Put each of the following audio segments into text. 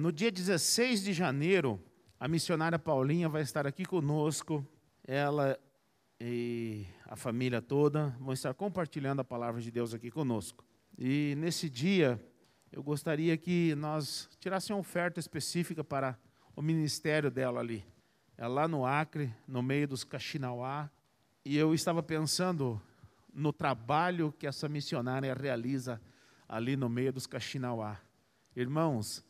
no dia 16 de janeiro, a missionária Paulinha vai estar aqui conosco. Ela e a família toda vão estar compartilhando a palavra de Deus aqui conosco. E nesse dia, eu gostaria que nós tirássemos uma oferta específica para o ministério dela ali. É lá no Acre, no meio dos Caxinauá. E eu estava pensando no trabalho que essa missionária realiza ali no meio dos Caxinauá. Irmãos,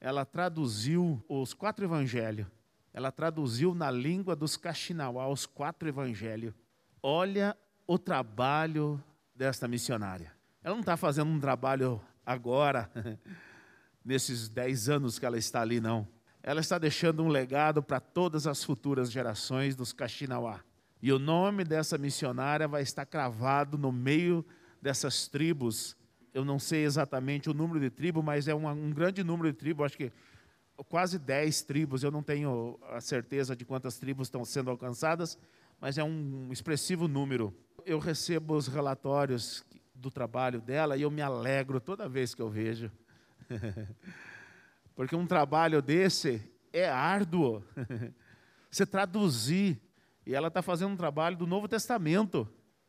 ela traduziu os quatro evangelhos. Ela traduziu na língua dos Caxinauá os quatro evangelhos. Olha o trabalho desta missionária. Ela não está fazendo um trabalho agora, nesses dez anos que ela está ali, não. Ela está deixando um legado para todas as futuras gerações dos Caxinauá. E o nome dessa missionária vai estar cravado no meio dessas tribos. Eu não sei exatamente o número de tribos, mas é um, um grande número de tribos, acho que quase 10 tribos, eu não tenho a certeza de quantas tribos estão sendo alcançadas, mas é um expressivo número. Eu recebo os relatórios do trabalho dela e eu me alegro toda vez que eu vejo. Porque um trabalho desse é árduo. Você traduzir e ela está fazendo um trabalho do Novo Testamento.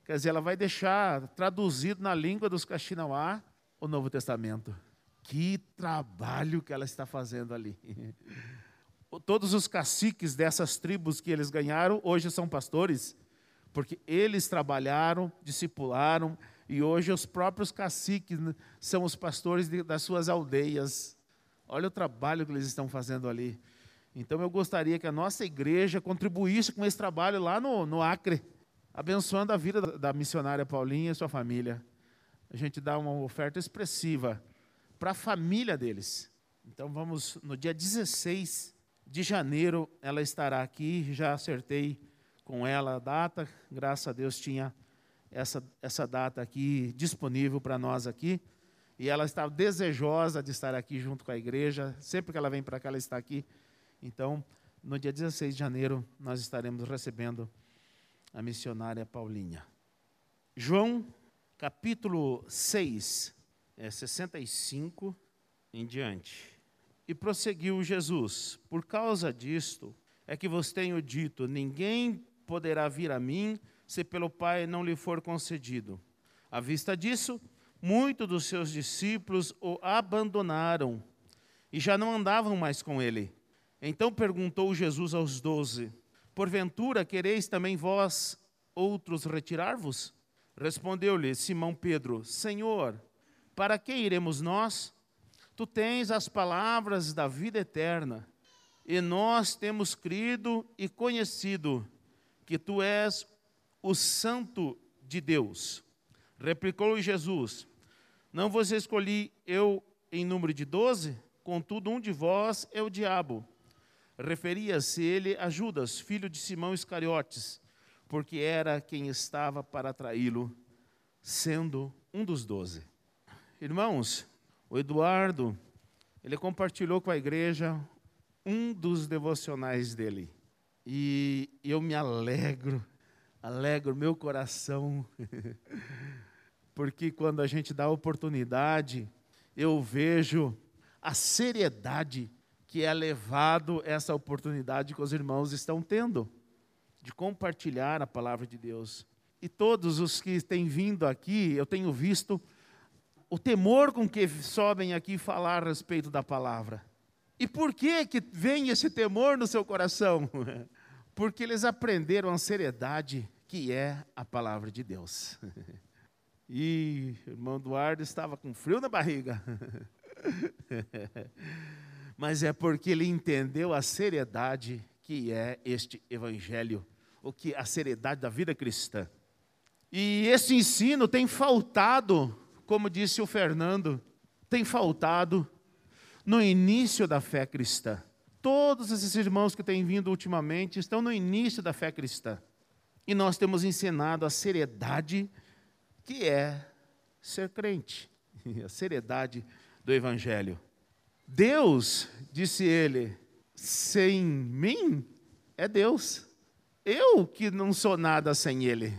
Quer dizer, ela vai deixar traduzido na língua dos Caxinauá o Novo Testamento. Que trabalho que ela está fazendo ali. Todos os caciques dessas tribos que eles ganharam hoje são pastores, porque eles trabalharam, discipularam, e hoje os próprios caciques são os pastores das suas aldeias. Olha o trabalho que eles estão fazendo ali. Então eu gostaria que a nossa igreja contribuísse com esse trabalho lá no, no Acre, abençoando a vida da, missionária Paulinha e sua família. A gente dá uma oferta expressiva para a família deles. Então vamos, no dia 16 de janeiro, ela estará aqui, já acertei com ela a data, graças a Deus tinha essa, essa data aqui disponível para nós aqui. E ela está desejosa de estar aqui junto com a igreja. Sempre que ela vem para cá, ela está aqui então, no dia 16 de janeiro, nós estaremos recebendo a missionária Paulinha. João, capítulo 6, é 65 em diante. E prosseguiu Jesus: Por causa disto é que vos tenho dito: ninguém poderá vir a mim se pelo Pai não lhe for concedido. À vista disso, muitos dos seus discípulos o abandonaram e já não andavam mais com ele. Então perguntou Jesus aos doze: Porventura quereis também vós outros retirar-vos? Respondeu-lhe Simão Pedro: Senhor, para que iremos nós? Tu tens as palavras da vida eterna, e nós temos crido e conhecido que tu és o Santo de Deus. Replicou Jesus: Não vos escolhi eu em número de doze? Contudo, um de vós é o diabo. Referia-se ele a Judas, filho de Simão Iscariotes, porque era quem estava para traí-lo, sendo um dos doze. Irmãos, o Eduardo, ele compartilhou com a igreja um dos devocionais dele. E eu me alegro, alegro meu coração, porque quando a gente dá oportunidade, eu vejo a seriedade que é levado essa oportunidade que os irmãos estão tendo de compartilhar a palavra de Deus. E todos os que têm vindo aqui, eu tenho visto o temor com que sobem aqui falar a respeito da palavra. E por que que vem esse temor no seu coração? Porque eles aprenderam a seriedade que é a palavra de Deus. E o irmão Eduardo estava com frio na barriga. mas é porque ele entendeu a seriedade que é este evangelho, o que a seriedade da vida cristã. E esse ensino tem faltado, como disse o Fernando, tem faltado no início da fé cristã. Todos esses irmãos que têm vindo ultimamente estão no início da fé cristã. E nós temos ensinado a seriedade que é ser crente, a seriedade do evangelho. Deus, disse ele, sem mim é Deus. Eu que não sou nada sem ele.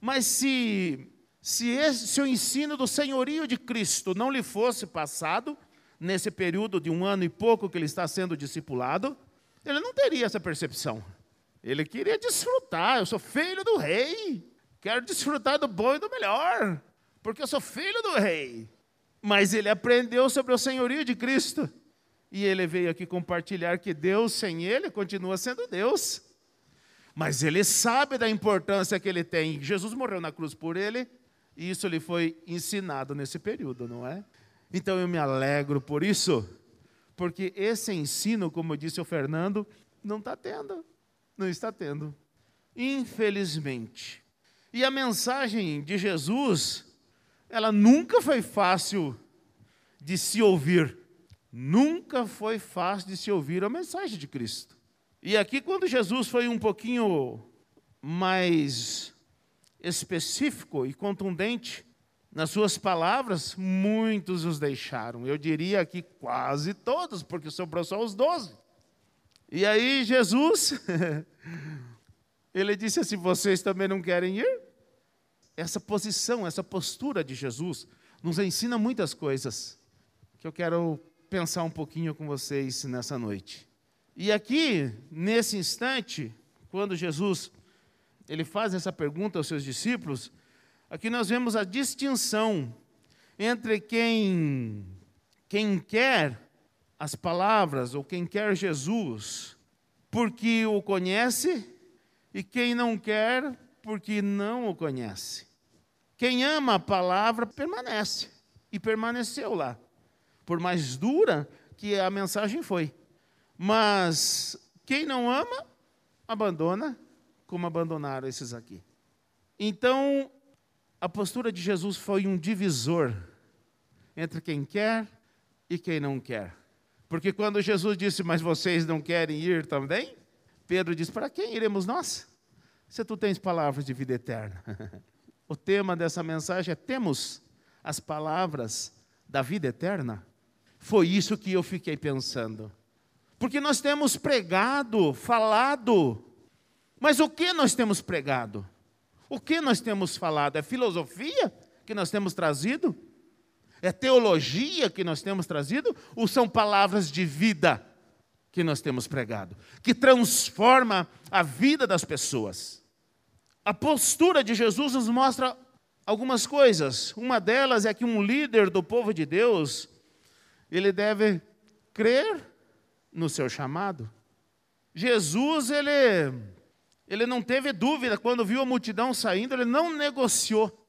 Mas se, se, esse, se o ensino do senhorio de Cristo não lhe fosse passado, nesse período de um ano e pouco que ele está sendo discipulado, ele não teria essa percepção. Ele queria desfrutar, eu sou filho do rei, quero desfrutar do bom e do melhor, porque eu sou filho do rei. Mas ele aprendeu sobre o senhorio de Cristo. E ele veio aqui compartilhar que Deus sem ele continua sendo Deus. Mas ele sabe da importância que ele tem. Jesus morreu na cruz por ele, e isso lhe foi ensinado nesse período, não é? Então eu me alegro por isso, porque esse ensino, como disse o Fernando, não está tendo, não está tendo, infelizmente. E a mensagem de Jesus, ela nunca foi fácil de se ouvir, nunca foi fácil de se ouvir a mensagem de Cristo. E aqui, quando Jesus foi um pouquinho mais específico e contundente, nas suas palavras, muitos os deixaram. Eu diria que quase todos, porque sobrou só os doze. E aí Jesus, ele disse assim: vocês também não querem ir? Essa posição, essa postura de Jesus nos ensina muitas coisas que eu quero pensar um pouquinho com vocês nessa noite. E aqui, nesse instante, quando Jesus ele faz essa pergunta aos seus discípulos, Aqui nós vemos a distinção entre quem, quem quer as palavras ou quem quer Jesus porque o conhece e quem não quer porque não o conhece. Quem ama a palavra permanece e permaneceu lá, por mais dura que a mensagem foi. Mas quem não ama, abandona, como abandonaram esses aqui. Então, a postura de Jesus foi um divisor entre quem quer e quem não quer. Porque quando Jesus disse, mas vocês não querem ir também, Pedro disse, para quem iremos nós? Se tu tens palavras de vida eterna. o tema dessa mensagem é: temos as palavras da vida eterna? Foi isso que eu fiquei pensando. Porque nós temos pregado, falado, mas o que nós temos pregado? O que nós temos falado? É filosofia que nós temos trazido? É teologia que nós temos trazido? Ou são palavras de vida que nós temos pregado? Que transforma a vida das pessoas. A postura de Jesus nos mostra algumas coisas. Uma delas é que um líder do povo de Deus, ele deve crer no seu chamado. Jesus, ele ele não teve dúvida quando viu a multidão saindo, ele não negociou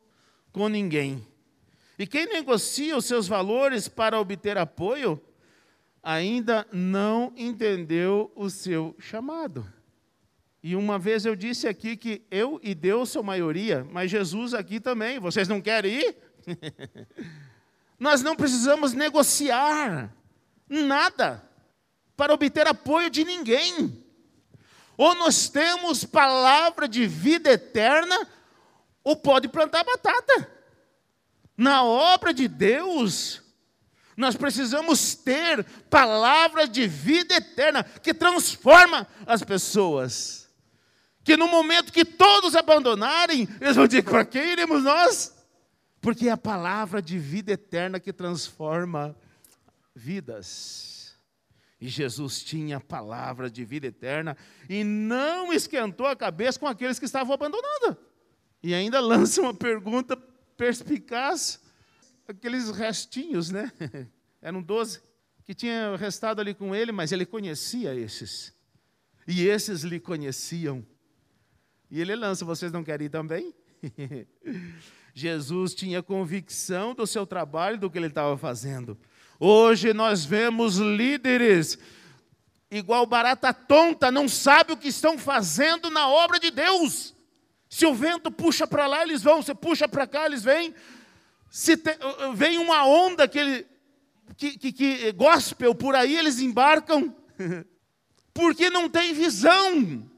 com ninguém. E quem negocia os seus valores para obter apoio, ainda não entendeu o seu chamado. E uma vez eu disse aqui que eu e Deus são maioria, mas Jesus aqui também. Vocês não querem ir? Nós não precisamos negociar nada para obter apoio de ninguém. Ou nós temos palavra de vida eterna, ou pode plantar batata. Na obra de Deus, nós precisamos ter palavra de vida eterna que transforma as pessoas. Que no momento que todos abandonarem, eles vão dizer: para quem iremos nós? Porque é a palavra de vida eterna que transforma vidas. E Jesus tinha a palavra de vida eterna e não esquentou a cabeça com aqueles que estavam abandonando. E ainda lança uma pergunta perspicaz, aqueles restinhos, né? Eram doze que tinham restado ali com ele, mas ele conhecia esses. E esses lhe conheciam. E ele lança: vocês não querem ir também? Jesus tinha convicção do seu trabalho, do que ele estava fazendo. Hoje nós vemos líderes igual barata tonta, não sabe o que estão fazendo na obra de Deus. Se o vento puxa para lá, eles vão, se puxa para cá, eles vêm. Se te, vem uma onda que, ele, que, que, que gospel por aí, eles embarcam. Porque não tem visão.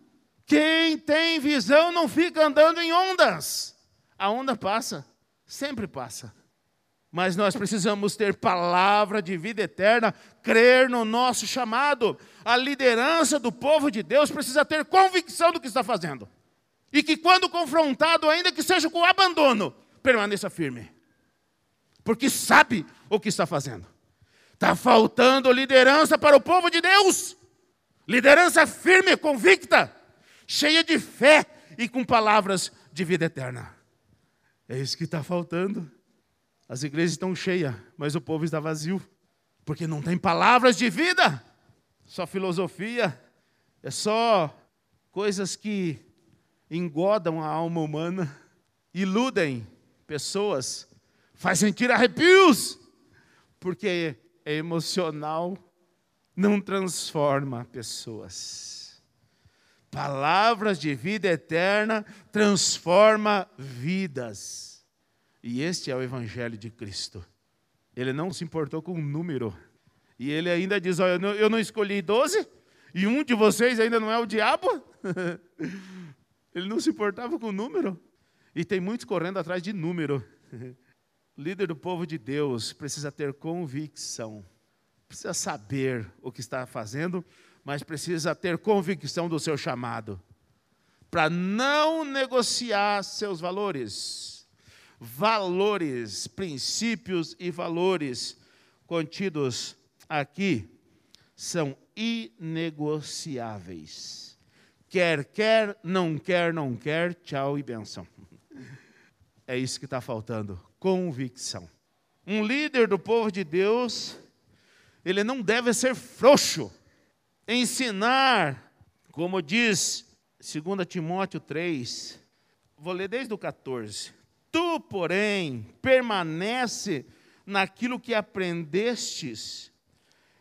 Quem tem visão não fica andando em ondas. A onda passa, sempre passa. Mas nós precisamos ter palavra de vida eterna, crer no nosso chamado. A liderança do povo de Deus precisa ter convicção do que está fazendo. E que, quando confrontado, ainda que seja com abandono, permaneça firme. Porque sabe o que está fazendo. Está faltando liderança para o povo de Deus. Liderança firme, convicta, cheia de fé e com palavras de vida eterna. É isso que está faltando. As igrejas estão cheias, mas o povo está vazio, porque não tem palavras de vida, só filosofia, é só coisas que engodam a alma humana, iludem pessoas, fazem sentir arrepios, porque é emocional, não transforma pessoas. Palavras de vida eterna transforma vidas. E este é o evangelho de Cristo. Ele não se importou com o número. E ele ainda diz: Olha, eu não escolhi doze, e um de vocês ainda não é o diabo? ele não se importava com o número. E tem muitos correndo atrás de número. líder do povo de Deus precisa ter convicção, precisa saber o que está fazendo, mas precisa ter convicção do seu chamado, para não negociar seus valores. Valores, princípios e valores contidos aqui são inegociáveis. Quer, quer, não quer, não quer, tchau e benção. É isso que está faltando convicção. Um líder do povo de Deus, ele não deve ser frouxo. Ensinar, como diz 2 Timóteo 3, vou ler desde o 14. Tu, porém, permanece naquilo que aprendestes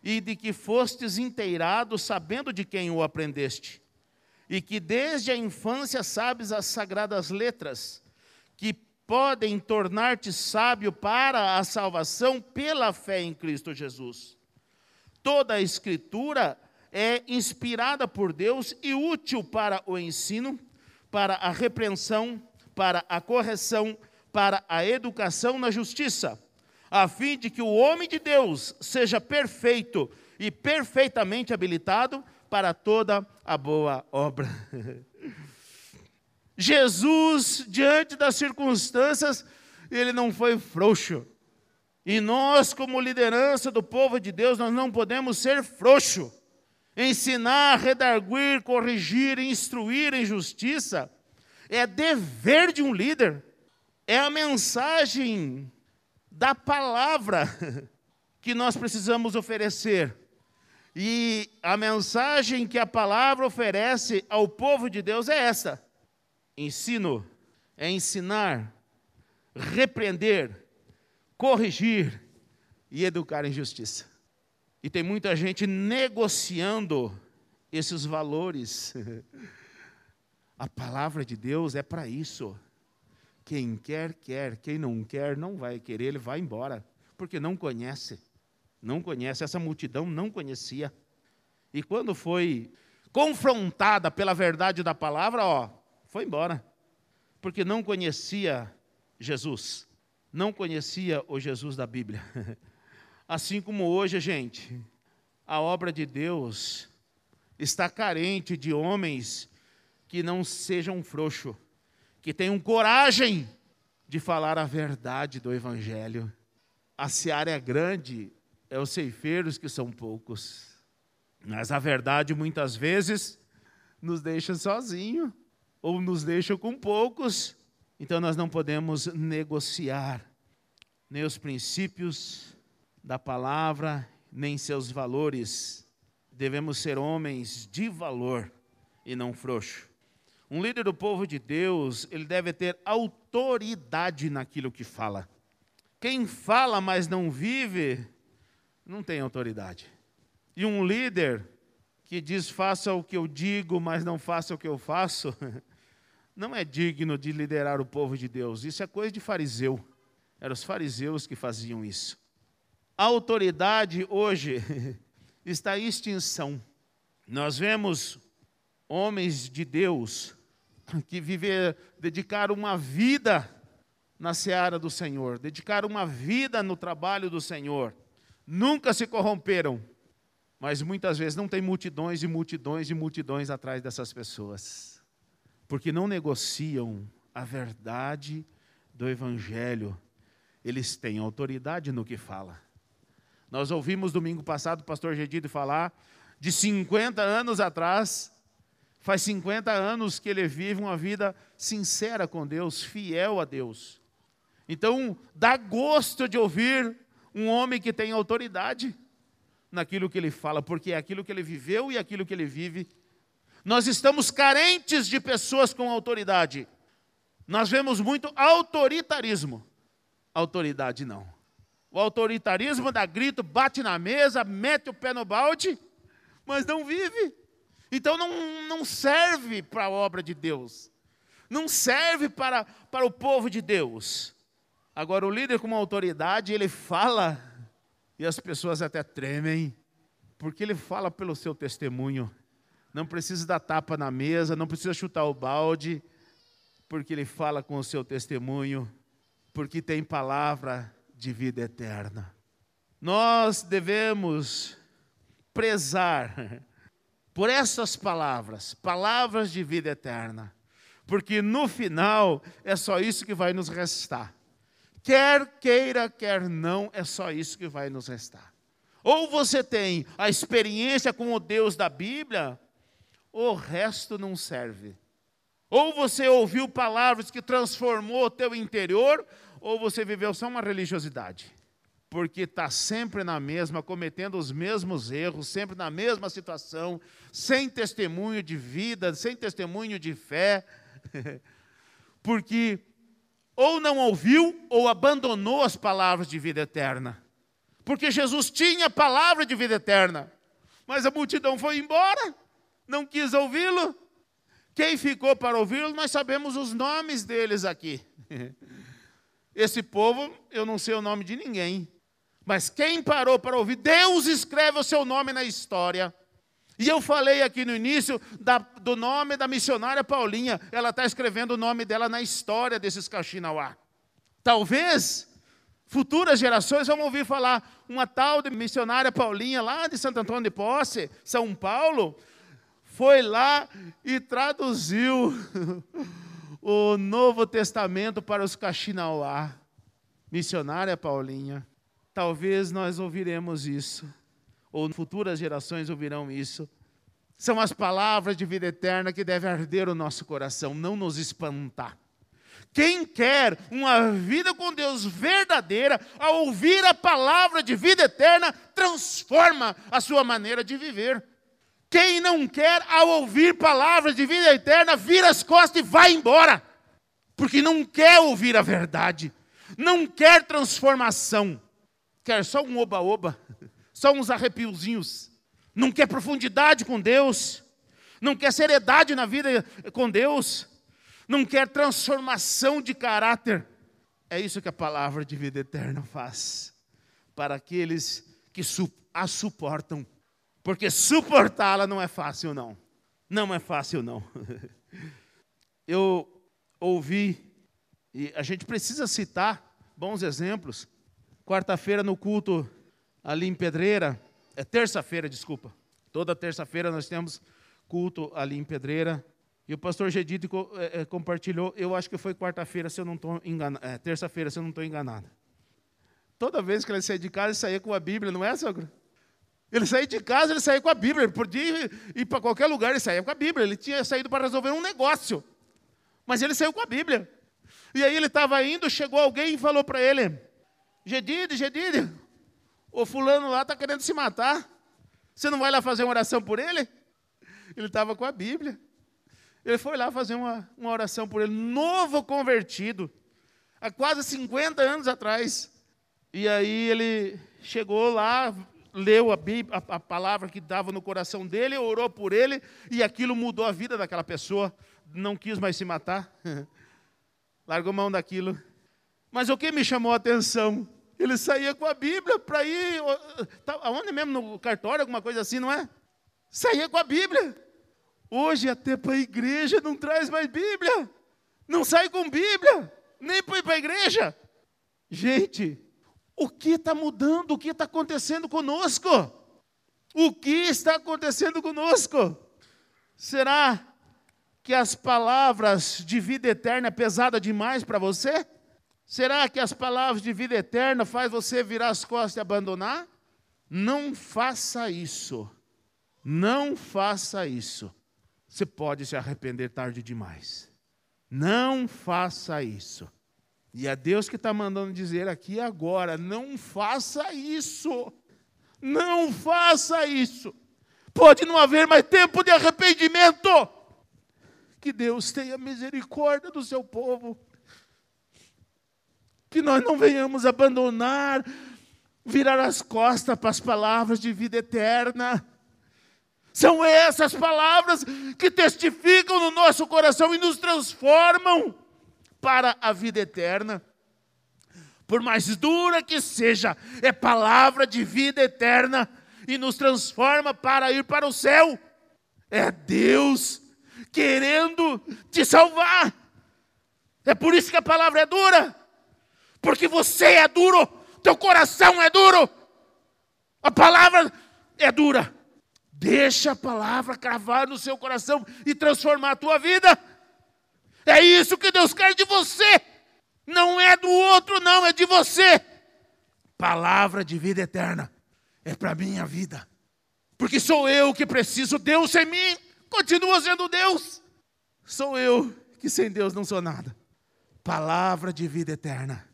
e de que fostes inteirado, sabendo de quem o aprendeste, e que desde a infância sabes as sagradas letras, que podem tornar-te sábio para a salvação pela fé em Cristo Jesus. Toda a Escritura é inspirada por Deus e útil para o ensino, para a repreensão, para a correção, para a educação na justiça, a fim de que o homem de Deus seja perfeito e perfeitamente habilitado para toda a boa obra. Jesus, diante das circunstâncias, ele não foi frouxo. E nós, como liderança do povo de Deus, nós não podemos ser frouxo. Ensinar, redarguir, corrigir, instruir em justiça é dever de um líder. É a mensagem da palavra que nós precisamos oferecer. E a mensagem que a palavra oferece ao povo de Deus é essa: Ensino é ensinar, repreender, corrigir e educar em justiça. E tem muita gente negociando esses valores. A palavra de Deus é para isso. Quem quer, quer. Quem não quer, não vai querer, ele vai embora. Porque não conhece. Não conhece. Essa multidão não conhecia. E quando foi confrontada pela verdade da palavra, ó, foi embora, porque não conhecia Jesus, não conhecia o Jesus da Bíblia. Assim como hoje, gente, a obra de Deus está carente de homens que não sejam frouxos, que tenham coragem de falar a verdade do Evangelho. A seara é grande, é os ceifeiros que são poucos. Mas a verdade muitas vezes nos deixa sozinhos ou nos deixam com poucos, então nós não podemos negociar nem os princípios da palavra, nem seus valores. Devemos ser homens de valor e não frouxo. Um líder do povo de Deus, ele deve ter autoridade naquilo que fala. Quem fala, mas não vive, não tem autoridade. E um líder que diz faça o que eu digo, mas não faça o que eu faço, não é digno de liderar o povo de Deus. Isso é coisa de fariseu. Eram os fariseus que faziam isso. A autoridade hoje está em extinção. Nós vemos homens de Deus que viver, dedicaram uma vida na seara do Senhor, dedicaram uma vida no trabalho do Senhor, nunca se corromperam, mas muitas vezes não tem multidões e multidões e multidões atrás dessas pessoas porque não negociam a verdade do Evangelho. Eles têm autoridade no que fala, Nós ouvimos domingo passado o pastor Gedido falar de 50 anos atrás, faz 50 anos que ele vive uma vida sincera com Deus, fiel a Deus. Então, dá gosto de ouvir um homem que tem autoridade naquilo que ele fala, porque é aquilo que ele viveu e aquilo que ele vive. Nós estamos carentes de pessoas com autoridade. Nós vemos muito autoritarismo. Autoridade não. O autoritarismo dá grito, bate na mesa, mete o pé no balde, mas não vive. Então não, não serve para a obra de Deus. Não serve para, para o povo de Deus. Agora, o líder com uma autoridade, ele fala, e as pessoas até tremem, porque ele fala pelo seu testemunho. Não precisa dar tapa na mesa, não precisa chutar o balde, porque ele fala com o seu testemunho, porque tem palavra de vida eterna. Nós devemos prezar por essas palavras, palavras de vida eterna, porque no final é só isso que vai nos restar. Quer queira, quer não, é só isso que vai nos restar. Ou você tem a experiência com o Deus da Bíblia, o resto não serve. Ou você ouviu palavras que transformou o teu interior, ou você viveu só uma religiosidade. Porque está sempre na mesma, cometendo os mesmos erros, sempre na mesma situação, sem testemunho de vida, sem testemunho de fé. Porque ou não ouviu ou abandonou as palavras de vida eterna. Porque Jesus tinha palavra de vida eterna, mas a multidão foi embora, não quis ouvi-lo. Quem ficou para ouvi-lo, nós sabemos os nomes deles aqui. Esse povo, eu não sei o nome de ninguém, mas quem parou para ouvir, Deus escreve o seu nome na história. E eu falei aqui no início da, do nome da missionária Paulinha. Ela está escrevendo o nome dela na história desses Caxinauá. Talvez futuras gerações vão ouvir falar uma tal de missionária Paulinha lá de Santo Antônio de Posse, São Paulo, foi lá e traduziu o Novo Testamento para os Caxinauá. Missionária Paulinha. Talvez nós ouviremos isso ou futuras gerações ouvirão isso. São as palavras de vida eterna que devem arder o nosso coração, não nos espantar. Quem quer uma vida com Deus verdadeira, ao ouvir a palavra de vida eterna, transforma a sua maneira de viver. Quem não quer, ao ouvir palavras de vida eterna, vira as costas e vai embora, porque não quer ouvir a verdade, não quer transformação, quer só um oba-oba? Só uns arrepiozinhos. Não quer profundidade com Deus, não quer seriedade na vida com Deus, não quer transformação de caráter. É isso que a palavra de vida eterna faz. Para aqueles que a suportam. Porque suportá-la não é fácil, não. Não é fácil, não. Eu ouvi, e a gente precisa citar bons exemplos. Quarta-feira, no culto ali em Pedreira, é terça-feira, desculpa. Toda terça-feira nós temos culto ali em Pedreira. E o pastor Gedito é, é, compartilhou, eu acho que foi quarta-feira, se eu não estou enganado, é, terça-feira, se eu não estou enganado. Toda vez que ele saía de casa, ele saía com a Bíblia, não é, sogro? Ele saía de casa, ele saía com a Bíblia. Ele podia ir para qualquer lugar, ele saía com a Bíblia. Ele tinha saído para resolver um negócio. Mas ele saiu com a Bíblia. E aí ele estava indo, chegou alguém e falou para ele: Gedide, Gedide, o fulano lá está querendo se matar. Você não vai lá fazer uma oração por ele? Ele estava com a Bíblia. Ele foi lá fazer uma, uma oração por ele, novo convertido, há quase 50 anos atrás. E aí ele chegou lá, leu a, Bíblia, a, palavra que dava no coração dele, orou por ele, e aquilo mudou a vida daquela pessoa. Não quis mais se matar. Largou mão daquilo. Mas o que me chamou a atenção ele saía com a Bíblia para ir. Tá, aonde mesmo? No cartório, alguma coisa assim, não é? Saía com a Bíblia. Hoje, até para a igreja, não traz mais Bíblia. Não sai com Bíblia. Nem para ir para a igreja. Gente, o que está mudando? O que está acontecendo conosco? O que está acontecendo conosco? Será que as palavras de vida eterna é pesada demais para você? Será que as palavras de vida eterna faz você virar as costas e abandonar? Não faça isso. Não faça isso. Você pode se arrepender tarde demais. Não faça isso. E é Deus que está mandando dizer aqui agora: não faça isso. Não faça isso. Pode não haver mais tempo de arrependimento. Que Deus tenha misericórdia do seu povo. Que nós não venhamos abandonar, virar as costas para as palavras de vida eterna. São essas palavras que testificam no nosso coração e nos transformam para a vida eterna. Por mais dura que seja, é palavra de vida eterna e nos transforma para ir para o céu. É Deus querendo te salvar. É por isso que a palavra é dura, porque você é duro, teu coração é duro, a palavra é dura. Deixa a palavra cravar no seu coração e transformar a tua vida. É isso que Deus quer de você. Não é do outro, não, é de você. Palavra de vida eterna é para minha vida. Porque sou eu que preciso, Deus em mim continua sendo Deus. Sou eu que sem Deus não sou nada. Palavra de vida eterna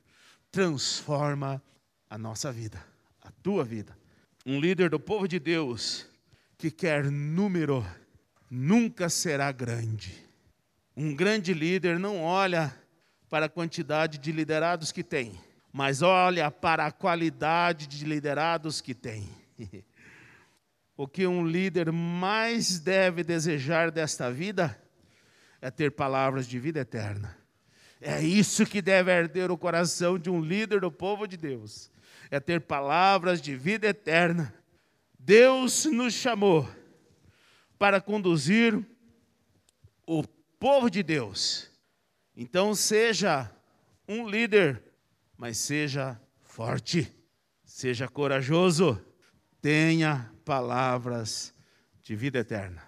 transforma a nossa vida, a tua vida. Um líder do povo de Deus que quer número nunca será grande. Um grande líder não olha para a quantidade de liderados que tem, mas olha para a qualidade de liderados que tem. o que um líder mais deve desejar desta vida é ter palavras de vida eterna. É isso que deve arder o coração de um líder do povo de Deus. É ter palavras de vida eterna. Deus nos chamou para conduzir o povo de Deus. Então seja um líder, mas seja forte, seja corajoso, tenha palavras de vida eterna.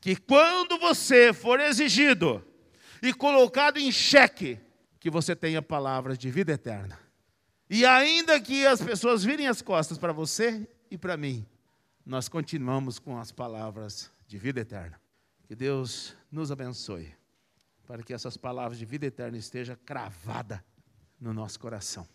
Que quando você for exigido e colocado em xeque, que você tenha palavras de vida eterna. E ainda que as pessoas virem as costas para você e para mim, nós continuamos com as palavras de vida eterna. Que Deus nos abençoe, para que essas palavras de vida eterna estejam cravadas no nosso coração.